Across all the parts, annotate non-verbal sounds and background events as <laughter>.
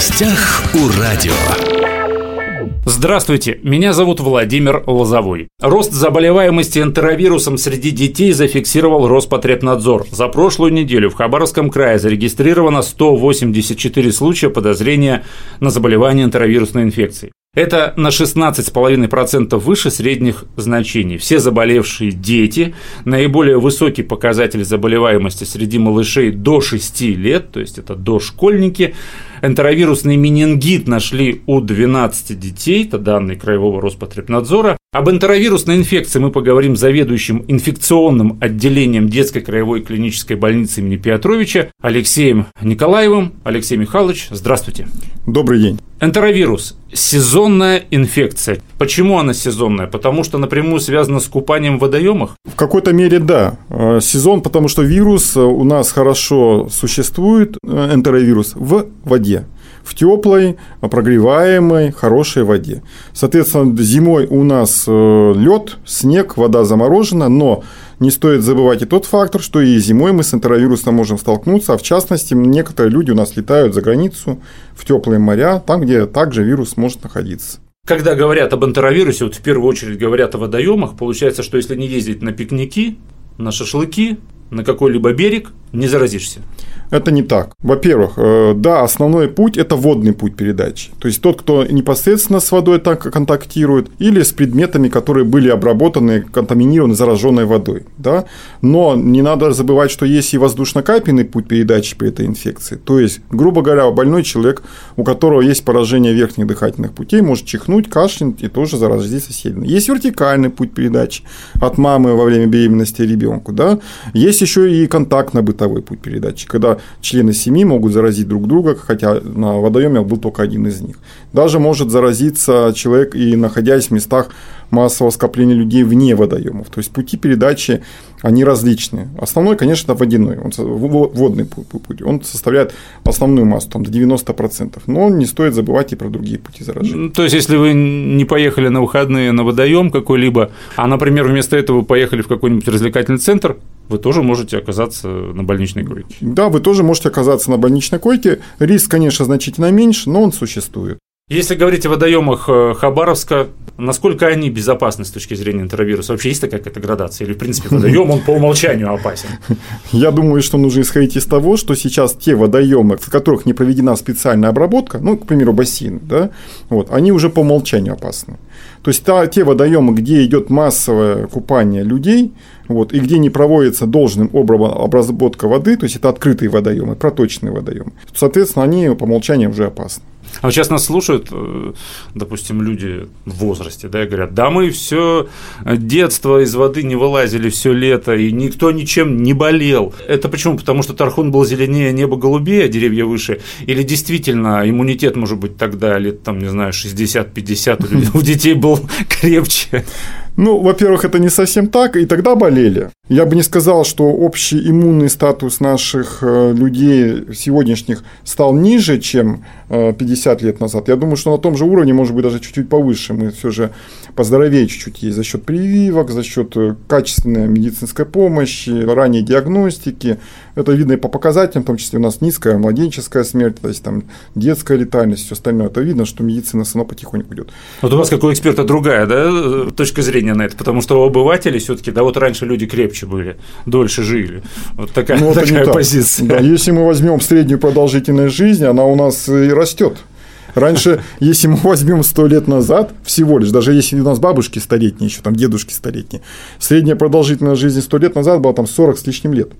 гостях у радио. Здравствуйте, меня зовут Владимир Лозовой. Рост заболеваемости энтеровирусом среди детей зафиксировал Роспотребнадзор. За прошлую неделю в Хабаровском крае зарегистрировано 184 случая подозрения на заболевание энтеровирусной инфекцией. Это на 16,5% выше средних значений. Все заболевшие дети, наиболее высокий показатель заболеваемости среди малышей до 6 лет, то есть это дошкольники, энтеровирусный менингит нашли у 12 детей, это данные Краевого Роспотребнадзора. Об энтеровирусной инфекции мы поговорим с заведующим инфекционным отделением детской краевой клинической больницы имени Петровича Алексеем Николаевым. Алексей Михайлович, здравствуйте. Добрый день. Энтеровирус – сезонная инфекция. Почему она сезонная? Потому что напрямую связана с купанием в водоемах? В какой-то мере да. Э, сезон, потому что вирус э, у нас хорошо существует, э, энтеровирус, в воде в теплой, прогреваемой, хорошей воде. Соответственно, зимой у нас лед, снег, вода заморожена, но не стоит забывать и тот фактор, что и зимой мы с энтеровирусом можем столкнуться, а в частности, некоторые люди у нас летают за границу в теплые моря, там, где также вирус может находиться. Когда говорят об энтеровирусе, вот в первую очередь говорят о водоемах, получается, что если не ездить на пикники, на шашлыки, на какой-либо берег, не заразишься. Это не так. Во-первых, э, да, основной путь – это водный путь передачи. То есть, тот, кто непосредственно с водой так контактирует, или с предметами, которые были обработаны, контаминированы зараженной водой. Да? Но не надо забывать, что есть и воздушно-капельный путь передачи при этой инфекции. То есть, грубо говоря, больной человек, у которого есть поражение верхних дыхательных путей, может чихнуть, кашлянуть и тоже заразить соседей. Есть вертикальный путь передачи от мамы во время беременности ребенку. Да? Есть еще и контактно-бытовой путь передачи, когда члены семьи могут заразить друг друга, хотя на водоеме был только один из них. Даже может заразиться человек и находясь в местах массового скопления людей вне водоемов. То есть пути передачи, они различные. Основной, конечно, водяной, он, водный путь. Он составляет основную массу, там, до 90%. Но не стоит забывать и про другие пути заражения. То есть, если вы не поехали на выходные на водоем какой-либо, а, например, вместо этого поехали в какой-нибудь развлекательный центр, вы тоже можете оказаться на больничной койке. Да, вы тоже можете оказаться на больничной койке. Риск, конечно, значительно меньше, но он существует. Если говорить о водоемах э, Хабаровска, насколько они безопасны с точки зрения энтеровируса? Вообще есть такая какая-то градация? Или, в принципе, <laughs> водоем, он по умолчанию опасен? Я думаю, что нужно исходить из того, что сейчас те водоемы, в которых не проведена специальная обработка, ну, к примеру, бассейн, да, вот, они уже по умолчанию опасны. То есть та, те водоемы, где идет массовое купание людей, вот, и где не проводится должным образом обработка воды, то есть это открытые водоемы, проточные водоемы, соответственно, они по умолчанию уже опасны. А вот сейчас нас слушают, э, допустим, люди в возрасте, да, и говорят, да мы все детство из воды не вылазили все лето, и никто ничем не болел. Это почему? Потому что Тархун был зеленее, небо голубее, а деревья выше? Или действительно иммунитет, может быть, тогда лет, там, не знаю, 60-50 у детей был <laughs> крепче? Ну, во-первых, это не совсем так, и тогда болели. Я бы не сказал, что общий иммунный статус наших э, людей сегодняшних стал ниже, чем 50 э, лет назад. Я думаю, что на том же уровне, может быть, даже чуть-чуть повыше. Мы все же поздоровее чуть-чуть есть за счет прививок, за счет э, качественной медицинской помощи, ранней диагностики. Это видно и по показателям, в том числе у нас низкая младенческая смерть, то есть там детская летальность, все остальное. Это видно, что медицина равно потихоньку идет. Вот у вас, как у эксперта, другая да, точка зрения на это, потому что у обывателей все-таки, да, вот раньше люди крепче были, дольше жили. Вот такая, ну, такая позиция. Да, если мы возьмем среднюю продолжительность жизни, она у нас и растет. Раньше, <laughs> если мы возьмем сто лет назад, всего лишь, даже если у нас бабушки столетние, еще там дедушки столетние, средняя продолжительность жизни сто лет назад была там 40 с лишним лет.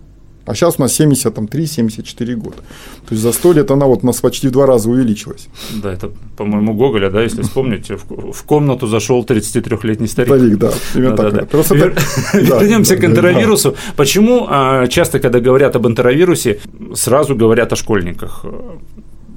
А сейчас у нас 73-74 года. То есть за 100 лет она вот у нас почти в два раза увеличилась. Да, это, по-моему, Гоголя, да, если вспомнить, в, в комнату зашел 33-летний старик. Старик, да, именно да, так. Да, да. Просто Вер... <laughs> Вернемся к энтеровирусу. Почему а, часто, когда говорят об энтеровирусе, сразу говорят о школьниках?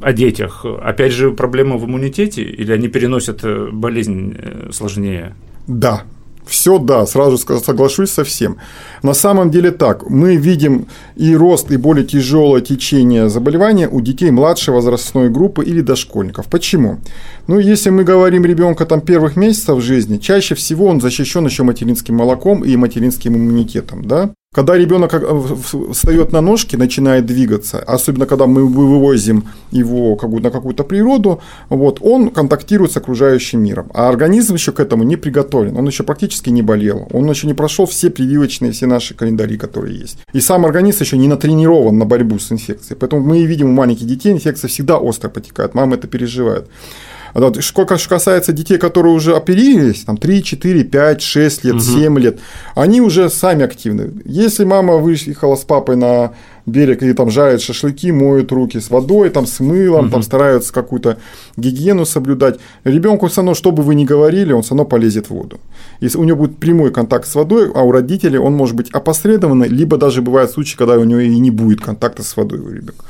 О детях. Опять же, проблема в иммунитете или они переносят э, болезнь э, сложнее? Да, все да, сразу соглашусь со всем. На самом деле так, мы видим и рост, и более тяжелое течение заболевания у детей младшей возрастной группы или дошкольников. Почему? Ну, если мы говорим ребенка там первых месяцев жизни, чаще всего он защищен еще материнским молоком и материнским иммунитетом, да? Когда ребенок э, встает на ножки, начинает двигаться, особенно когда мы вывозим его на какую-то природу, вот, он контактирует с окружающим миром. А организм еще к этому не приготовлен, он еще практически не болел, он еще не прошел все прививочные, все наши календари, которые есть. И сам организм еще не натренирован на борьбу с инфекцией. Поэтому мы видим у маленьких детей инфекция всегда остро потекает, мама это переживает. Сколько касается детей, которые уже оперировались, там 3, 4, 5, 6 лет, угу. 7 лет, они уже сами активны. Если мама выехала с папой на берег и там жарят шашлыки, моют руки с водой, там с мылом, угу. там стараются какую-то гигиену соблюдать. Ребенку все равно, что бы вы ни говорили, он все равно полезет в воду. Если у него будет прямой контакт с водой, а у родителей он может быть опосредованный, либо даже бывают случаи, когда у него и не будет контакта с водой у ребенка.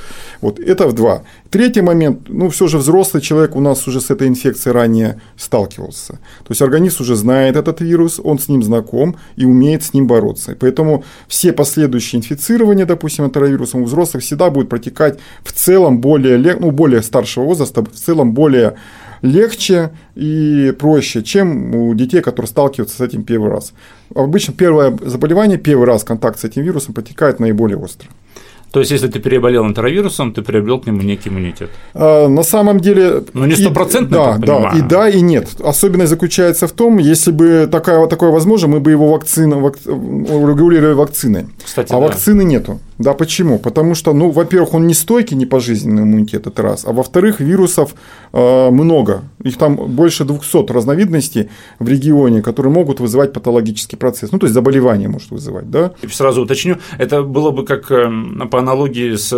Вот это в два. Третий момент, ну все же взрослый человек у нас уже с этой инфекцией ранее сталкивался. То есть организм уже знает этот вирус, он с ним знаком и умеет с ним бороться. И поэтому все последующие инфицирования, допустим, это коронавирусом у взрослых всегда будет протекать в целом более, ну, более старшего возраста, в целом более легче и проще, чем у детей, которые сталкиваются с этим первый раз. Обычно первое заболевание, первый раз контакт с этим вирусом протекает наиболее остро. То есть, если ты переболел энтеровирусом, ты приобрел к нему некий иммунитет. А, на самом деле. Ну, не стопроцентно, да, да, и да, и нет. Особенность заключается в том, если бы такая, такое возможно, мы бы его вакцину, вак, регулировали вакциной. Кстати, а да. вакцины нету. Да, почему? Потому что, ну, во-первых, он не стойкий, не пожизненный иммунитет, это раз. А во-вторых, вирусов э, много. Их там больше 200 разновидностей в регионе, которые могут вызывать патологический процесс. Ну, то есть заболевание может вызывать, да? И сразу уточню, это было бы как э, по аналогии с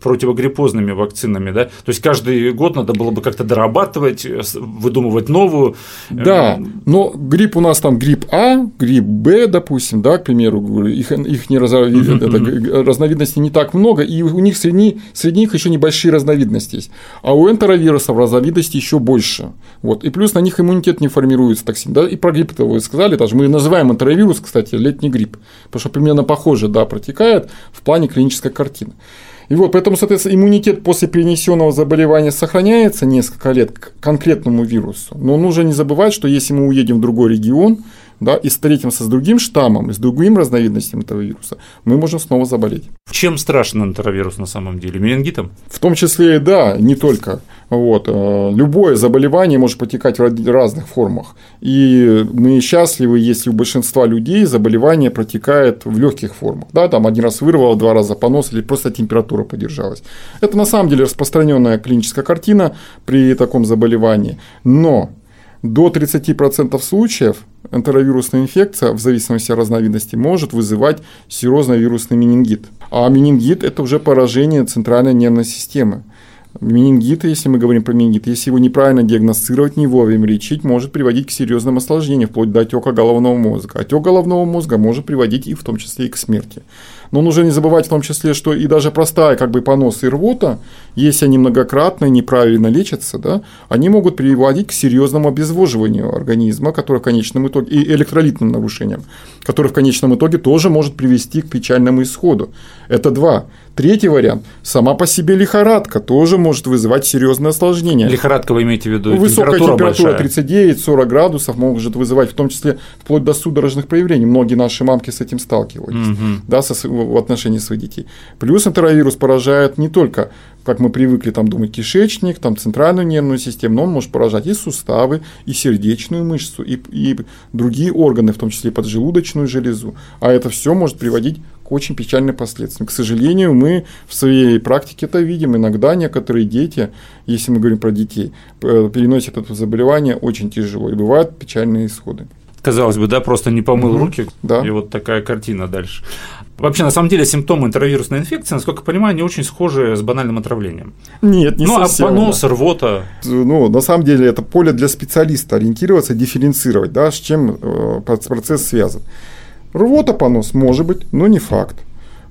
противогриппозными вакцинами, да? То есть каждый год надо было бы как-то дорабатывать, выдумывать новую. Да, но грипп у нас там грипп А, грипп Б, допустим, да, к примеру, их, их не разновид... это, разновидностей не так много, и у них среди, среди них еще небольшие разновидности есть. А у энтеровирусов разновидностей еще больше. Вот. И плюс на них иммунитет не формируется так сильно. Да? И про грипп-то вы сказали, даже мы называем энтеровирус, кстати, летний грипп, потому что примерно похоже, да, протекает в плане клинической картины. И вот, поэтому, соответственно, иммунитет после перенесенного заболевания сохраняется несколько лет к конкретному вирусу. Но нужно не забывать, что если мы уедем в другой регион, да, и встретимся с другим штаммом, и с другим разновидностью этого вируса, мы можем снова заболеть. Чем страшен энтеровирус на самом деле? Менингитом? В том числе и да, не только. Вот. Э, любое заболевание может протекать в разных формах. И мы счастливы, если у большинства людей заболевание протекает в легких формах. Да, там один раз вырвало, два раза понос или просто температура подержалась. Это на самом деле распространенная клиническая картина при таком заболевании. Но до 30% случаев энтеровирусная инфекция, в зависимости от разновидности, может вызывать серозно-вирусный менингит. А менингит – это уже поражение центральной нервной системы. Менингит, если мы говорим про менингит, если его неправильно диагностировать, не вовремя лечить, может приводить к серьезным осложнениям, вплоть до отека головного мозга. Отек головного мозга может приводить и в том числе и к смерти. Но нужно не забывать в том числе, что и даже простая как бы понос и рвота, если они многократно и неправильно лечатся, да, они могут приводить к серьезному обезвоживанию организма, которое в конечном итоге, и электролитным нарушениям, которое в конечном итоге тоже может привести к печальному исходу. Это два. Третий вариант. Сама по себе лихорадка тоже может вызывать серьезные осложнения. Лихорадка вы имеете в виду? Высокая температура, температура 39-40 градусов может вызывать в том числе вплоть до судорожных проявлений. Многие наши мамки с этим сталкивались угу. да, со, в отношении своих детей. Плюс энтеровирус поражает не только как мы привыкли там думать, кишечник, там центральную нервную систему, но он может поражать и суставы, и сердечную мышцу, и, и другие органы, в том числе и поджелудочную железу. А это все может приводить к очень печальным последствиям. К сожалению, мы в своей практике это видим. Иногда некоторые дети, если мы говорим про детей, переносят это заболевание очень тяжело, и бывают печальные исходы. Казалось бы, да, просто не помыл угу, руки, да. и вот такая картина дальше. Вообще, на самом деле, симптомы интровирусной инфекции, насколько я понимаю, не очень схожи с банальным отравлением. Нет, не ну, а совсем. Ну, а понос, да. рвота. Ну, на самом деле, это поле для специалиста ориентироваться, дифференцировать, да, с чем э, процесс связан. Рвота, понос может быть, но не факт.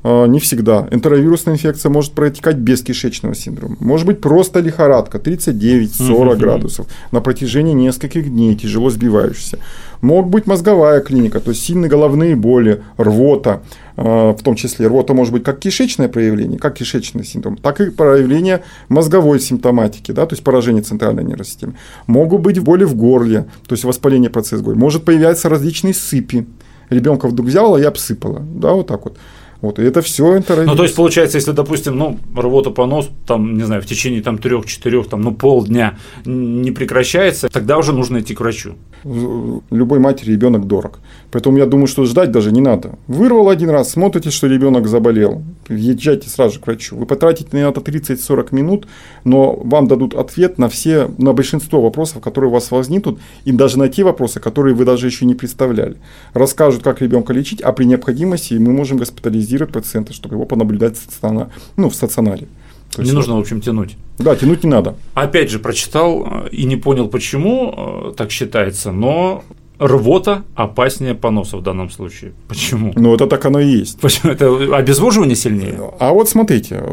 А, не всегда. Энтеровирусная инфекция может протекать без кишечного синдрома. Может быть просто лихорадка 39-40 градусов на протяжении нескольких дней, тяжело сбивающаяся. Мог быть мозговая клиника, то есть сильные головные боли, рвота, а, в том числе рвота может быть как кишечное проявление, как кишечный синдром, так и проявление мозговой симптоматики, да, то есть поражение центральной нервной системы. Могут быть боли в горле, то есть воспаление процесса горла. Может появляться различные сыпи, ребенка вдруг взяла и обсыпала, да, вот так вот. Вот, и это все интервью. Ну, то есть, получается, если, допустим, ну, рвота понос, там, не знаю, в течение там трех-четырех, там, ну, полдня не прекращается, тогда уже нужно идти к врачу. Любой матери ребенок дорог. Поэтому я думаю, что ждать даже не надо. Вырвал один раз, смотрите, что ребенок заболел, езжайте сразу же к врачу. Вы потратите на это 30-40 минут, но вам дадут ответ на все, на большинство вопросов, которые у вас возникнут, и даже на те вопросы, которые вы даже еще не представляли. Расскажут, как ребенка лечить, а при необходимости мы можем госпитализировать пациента, чтобы его понаблюдать в стационаре. Ну, в стационаре. То не нужно, в общем, тянуть. Да, тянуть не надо. Опять же, прочитал и не понял, почему э, так считается, но рвота опаснее поноса в данном случае. Почему? Ну, это так оно и есть. Почему? Это обезвоживание сильнее? А вот смотрите,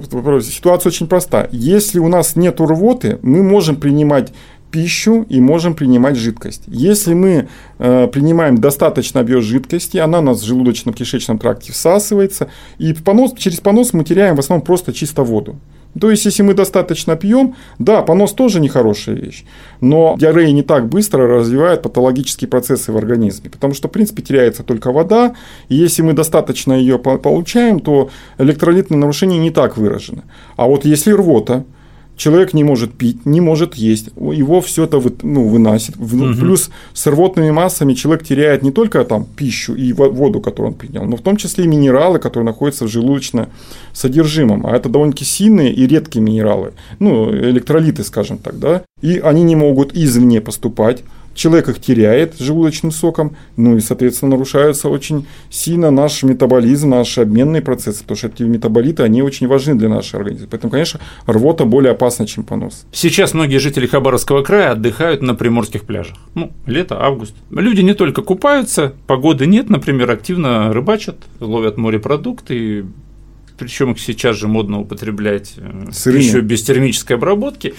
ситуация очень проста. Если у нас нет рвоты, мы можем принимать пищу и можем принимать жидкость. Если мы э, принимаем достаточно объем жидкости, она у нас в желудочно-кишечном тракте всасывается, и понос, через понос мы теряем в основном просто чисто воду. То есть, если мы достаточно пьем, да, понос тоже нехорошая вещь, но диарея не так быстро развивает патологические процессы в организме, потому что, в принципе, теряется только вода, и если мы достаточно ее получаем, то электролитные нарушения не так выражены. А вот если рвота, человек не может пить, не может есть, его все это ну, выносит. Угу. Плюс с рвотными массами человек теряет не только там пищу и воду, которую он принял, но в том числе и минералы, которые находятся в желудочном содержимом. А это довольно-таки сильные и редкие минералы, ну, электролиты, скажем так, да. И они не могут извне поступать человек их теряет желудочным соком, ну и, соответственно, нарушаются очень сильно наш метаболизм, наши обменные процессы, потому что эти метаболиты, они очень важны для нашего организма. Поэтому, конечно, рвота более опасна, чем понос. Сейчас многие жители Хабаровского края отдыхают на приморских пляжах. Ну, лето, август. Люди не только купаются, погоды нет, например, активно рыбачат, ловят морепродукты, причем их сейчас же модно употреблять э, Сырыми. пищу без термической обработки.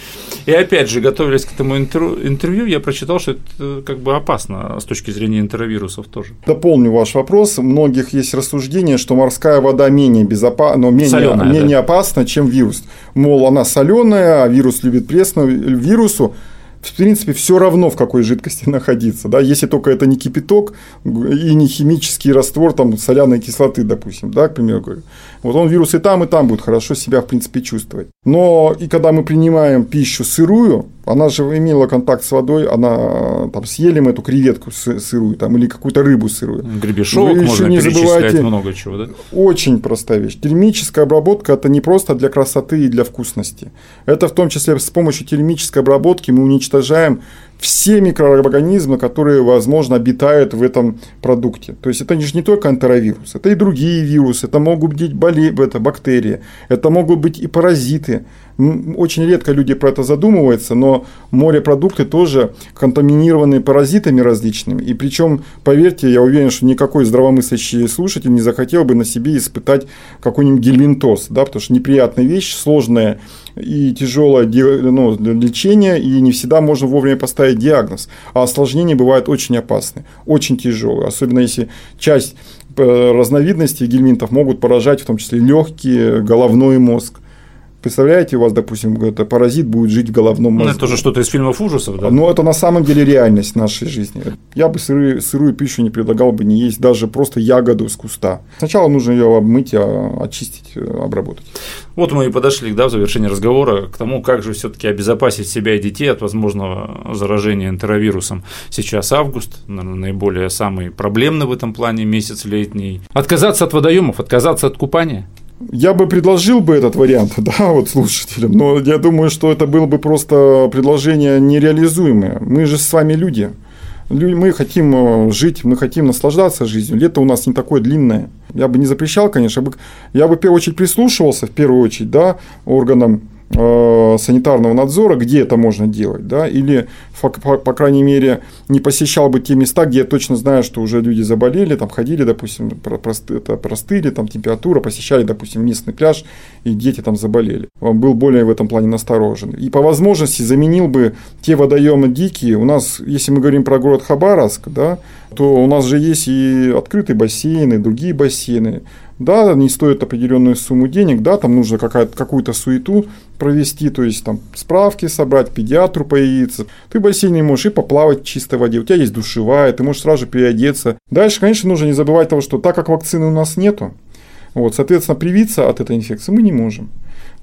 И опять же, готовясь к этому интервью, я прочитал, что это э, как бы опасно с точки зрения энтеровирусов тоже. Дополню ваш вопрос. У многих есть рассуждение, что морская вода менее безопасна, но менее, соленая, менее да. опасна, чем вирус. Мол, она соленая, а вирус любит пресную вирусу в принципе, все равно в какой жидкости <laughs> находиться, да, если только это не кипяток и не химический раствор там соляной кислоты, допустим, да, к примеру говорю. Вот он вирус и там, и там будет хорошо себя, в принципе, чувствовать. Но и когда мы принимаем пищу сырую, она же имела контакт с водой, она там съели мы эту креветку сырую там, или какую-то рыбу сырую. Гребешок, Вы можно не забывайте, много чего, да? Очень простая вещь. Термическая обработка – это не просто для красоты и для вкусности. Это в том числе с помощью термической обработки мы уничтожаем все микроорганизмы, которые, возможно, обитают в этом продукте. То есть это же не только энтеровирус, это и другие вирусы, это могут быть боли, это бактерии, это могут быть и паразиты. Очень редко люди про это задумываются, но морепродукты тоже контаминированы паразитами различными. И причем, поверьте, я уверен, что никакой здравомыслящий слушатель не захотел бы на себе испытать какой-нибудь гельминтоз, да, потому что неприятная вещь, сложная и тяжелое ну, лечение, и не всегда можно вовремя поставить диагноз. А осложнения бывают очень опасны, очень тяжелые, особенно если часть э, разновидностей гельминтов могут поражать в том числе легкие, головной мозг. Представляете, у вас, допустим, это паразит будет жить в головном мозге. Ну, это же что-то из фильмов ужасов, да? Но это на самом деле реальность нашей жизни. Я бы сырую, сырую пищу не предлагал бы не есть даже просто ягоду с куста. Сначала нужно ее обмыть, а, очистить, обработать. Вот мы и подошли да, в завершении разговора к тому, как же все-таки обезопасить себя и детей от возможного заражения энтеровирусом. Сейчас август, наверное, наиболее самый проблемный в этом плане месяц летний. Отказаться от водоемов, отказаться от купания – я бы предложил бы этот вариант, <laughs> да, вот слушателям, но я думаю, что это было бы просто предложение нереализуемое. Мы же с вами люди. Мы хотим э, жить, мы хотим наслаждаться жизнью. Лето у нас не такое длинное. Я бы не запрещал, конечно. Я бы в первую очередь прислушивался, в первую очередь, да, органам санитарного надзора, где это можно делать, да, или, по, крайней мере, не посещал бы те места, где я точно знаю, что уже люди заболели, там ходили, допустим, это простыли, там температура, посещали, допустим, местный пляж, и дети там заболели. Он был более в этом плане насторожен. И по возможности заменил бы те водоемы дикие. У нас, если мы говорим про город Хабаровск, да, то у нас же есть и открытые бассейны, другие бассейны, да, они стоят определенную сумму денег, да, там нужно какую-то суету провести, то есть там справки собрать, педиатру появиться. Ты в бассейне можешь и поплавать в чистой воде, у тебя есть душевая, ты можешь сразу же переодеться. Дальше, конечно, нужно не забывать того, что так как вакцины у нас нету, вот, соответственно, привиться от этой инфекции мы не можем.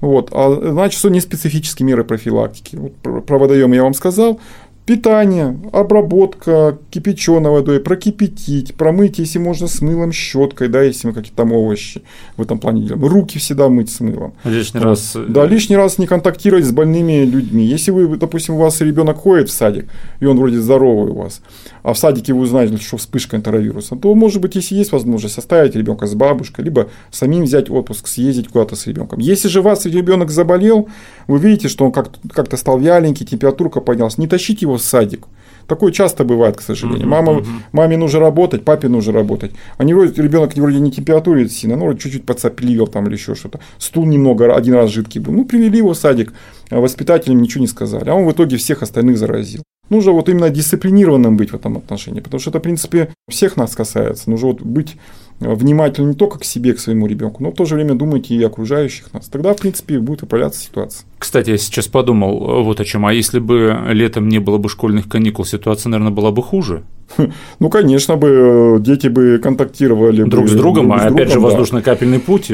Вот, а значит, что не специфические меры профилактики. Вот, про водоем я вам сказал, Питание, обработка кипяченой водой, прокипятить, промыть, если можно, с мылом, щеткой, да, если мы какие-то там овощи в этом плане делаем. Руки всегда мыть с мылом. Лишний вот. раз. Да, лишний раз не контактировать с больными людьми. Если вы, допустим, у вас ребенок ходит в садик, и он вроде здоровый у вас, а в садике вы узнаете, что вспышка энтеровируса, то, может быть, если есть возможность, оставить ребенка с бабушкой, либо самим взять отпуск, съездить куда-то с ребенком. Если же у вас ребенок заболел, вы видите, что он как-то стал вяленький, температурка поднялась, не тащите его в садик. Такое часто бывает, к сожалению. Мама, Маме нужно работать, папе нужно работать. Они вроде, ребенок вроде не температурит сильно, ну, чуть-чуть подцапливел там или еще что-то. Стул немного, один раз жидкий был. Ну, привели его в садик, а воспитателям ничего не сказали. А он в итоге всех остальных заразил. Нужно вот именно дисциплинированным быть в этом отношении, потому что это, в принципе, всех нас касается. Нужно вот быть внимательны не только к себе, к своему ребенку, но в то же время думайте и окружающих нас. Тогда, в принципе, будет управляться ситуация. Кстати, я сейчас подумал вот о чем. А если бы летом не было бы школьных каникул, ситуация, наверное, была бы хуже? <laughs> Ну, конечно бы, дети бы контактировали друг бы, с другом, друг а с опять же воздушно-капельный путь.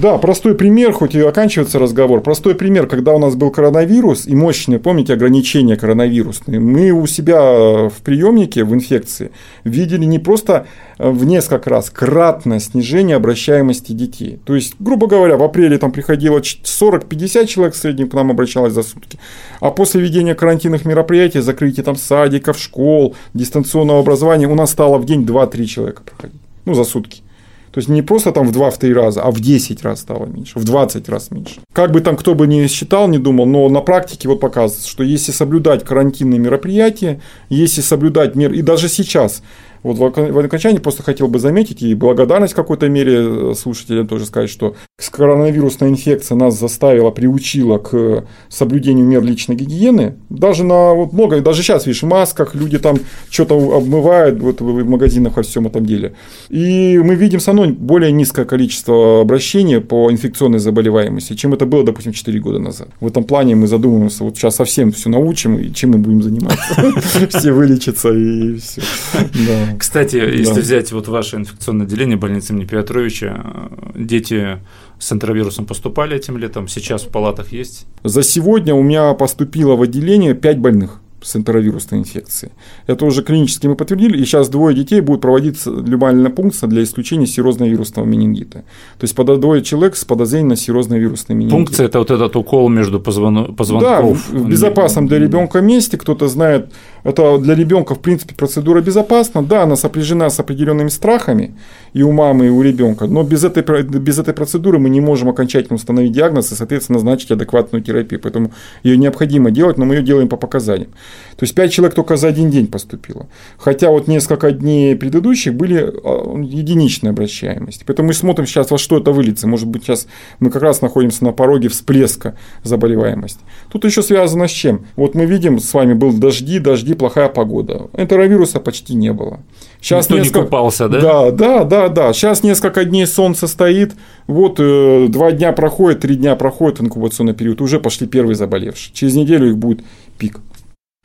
Да, простой пример, хоть и оканчивается разговор, простой пример, когда у нас был коронавирус и мощные, помните, ограничения коронавирусные, мы у себя в приемнике в инфекции видели не просто в несколько раз кратное снижение обращаемости детей. То есть, грубо говоря, в апреле там приходило 40-50 человек в среднем к нам обращалось за сутки, а после введения карантинных мероприятий, закрытия там садиков, школ, дистанционного образования у нас стало в день 2-3 человека проходить, ну, за сутки. То есть не просто там в 2-3 раза, а в 10 раз стало меньше, в 20 раз меньше. Как бы там кто бы ни считал, не думал, но на практике вот показывается, что если соблюдать карантинные мероприятия, если соблюдать мер, и даже сейчас вот в окончании просто хотел бы заметить и благодарность в какой-то мере э, слушателям тоже сказать, что коронавирусная инфекция нас заставила, приучила к соблюдению мер личной гигиены. Даже на вот много, даже сейчас, видишь, в масках люди там что-то обмывают вот в магазинах во всем этом деле. И мы видим со мной более низкое количество обращений по инфекционной заболеваемости, чем это было, допустим, 4 года назад. В этом плане мы задумываемся, вот сейчас совсем все научим, и чем мы будем заниматься. <laughs> Все вылечатся и все. Кстати, если взять вот ваше инфекционное отделение больницы имени Петровича, дети с энтеровирусом поступали этим летом, сейчас в палатах есть? За сегодня у меня поступило в отделение 5 больных с энтеровирусной инфекцией. Это уже клинически мы подтвердили, и сейчас двое детей будут проводиться любая пункция для исключения серозного вирусного менингита. То есть под двое человек с подозрением на серозный вирусный менингит. Пункция – это вот этот укол между позвон... позвонков. Да, в безопасном для ребенка месте, кто-то знает, это для ребенка, в принципе, процедура безопасна. Да, она сопряжена с определенными страхами и у мамы, и у ребенка, но без этой, без этой процедуры мы не можем окончательно установить диагноз и, соответственно, назначить адекватную терапию. Поэтому ее необходимо делать, но мы ее делаем по показаниям. То есть 5 человек только за один день поступило. Хотя вот несколько дней предыдущих были а, единичные обращаемости. Поэтому мы смотрим сейчас, во что это выльется. Может быть, сейчас мы как раз находимся на пороге всплеска заболеваемости. Тут еще связано с чем? Вот мы видим, с вами был дожди, дожди, плохая погода. Энтеровируса почти не было. Сейчас Никто несколько... не купался, да? Да, да, да, да. Сейчас несколько дней солнце стоит, вот э, два дня проходит, три дня проходит инкубационный период, уже пошли первые заболевшие. Через неделю их будет пик.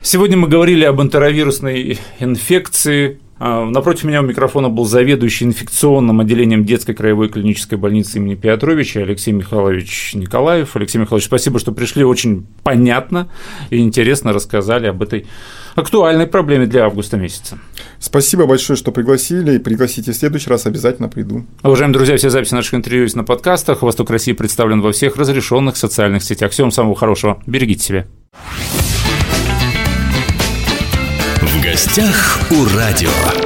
Сегодня мы говорили об энтеровирусной инфекции. А, напротив меня у микрофона был заведующий инфекционным отделением детской краевой клинической больницы имени Петровича Алексей Михайлович Николаев. Алексей Михайлович, спасибо, что пришли. Очень понятно и интересно рассказали об этой актуальной проблеме для августа месяца. Спасибо большое, что пригласили. И пригласите в следующий раз, обязательно приду. Уважаемые друзья, все записи наших интервью есть на подкастах. Восток России представлен во всех разрешенных социальных сетях. Всем самого хорошего. Берегите себя. Гостях у радио.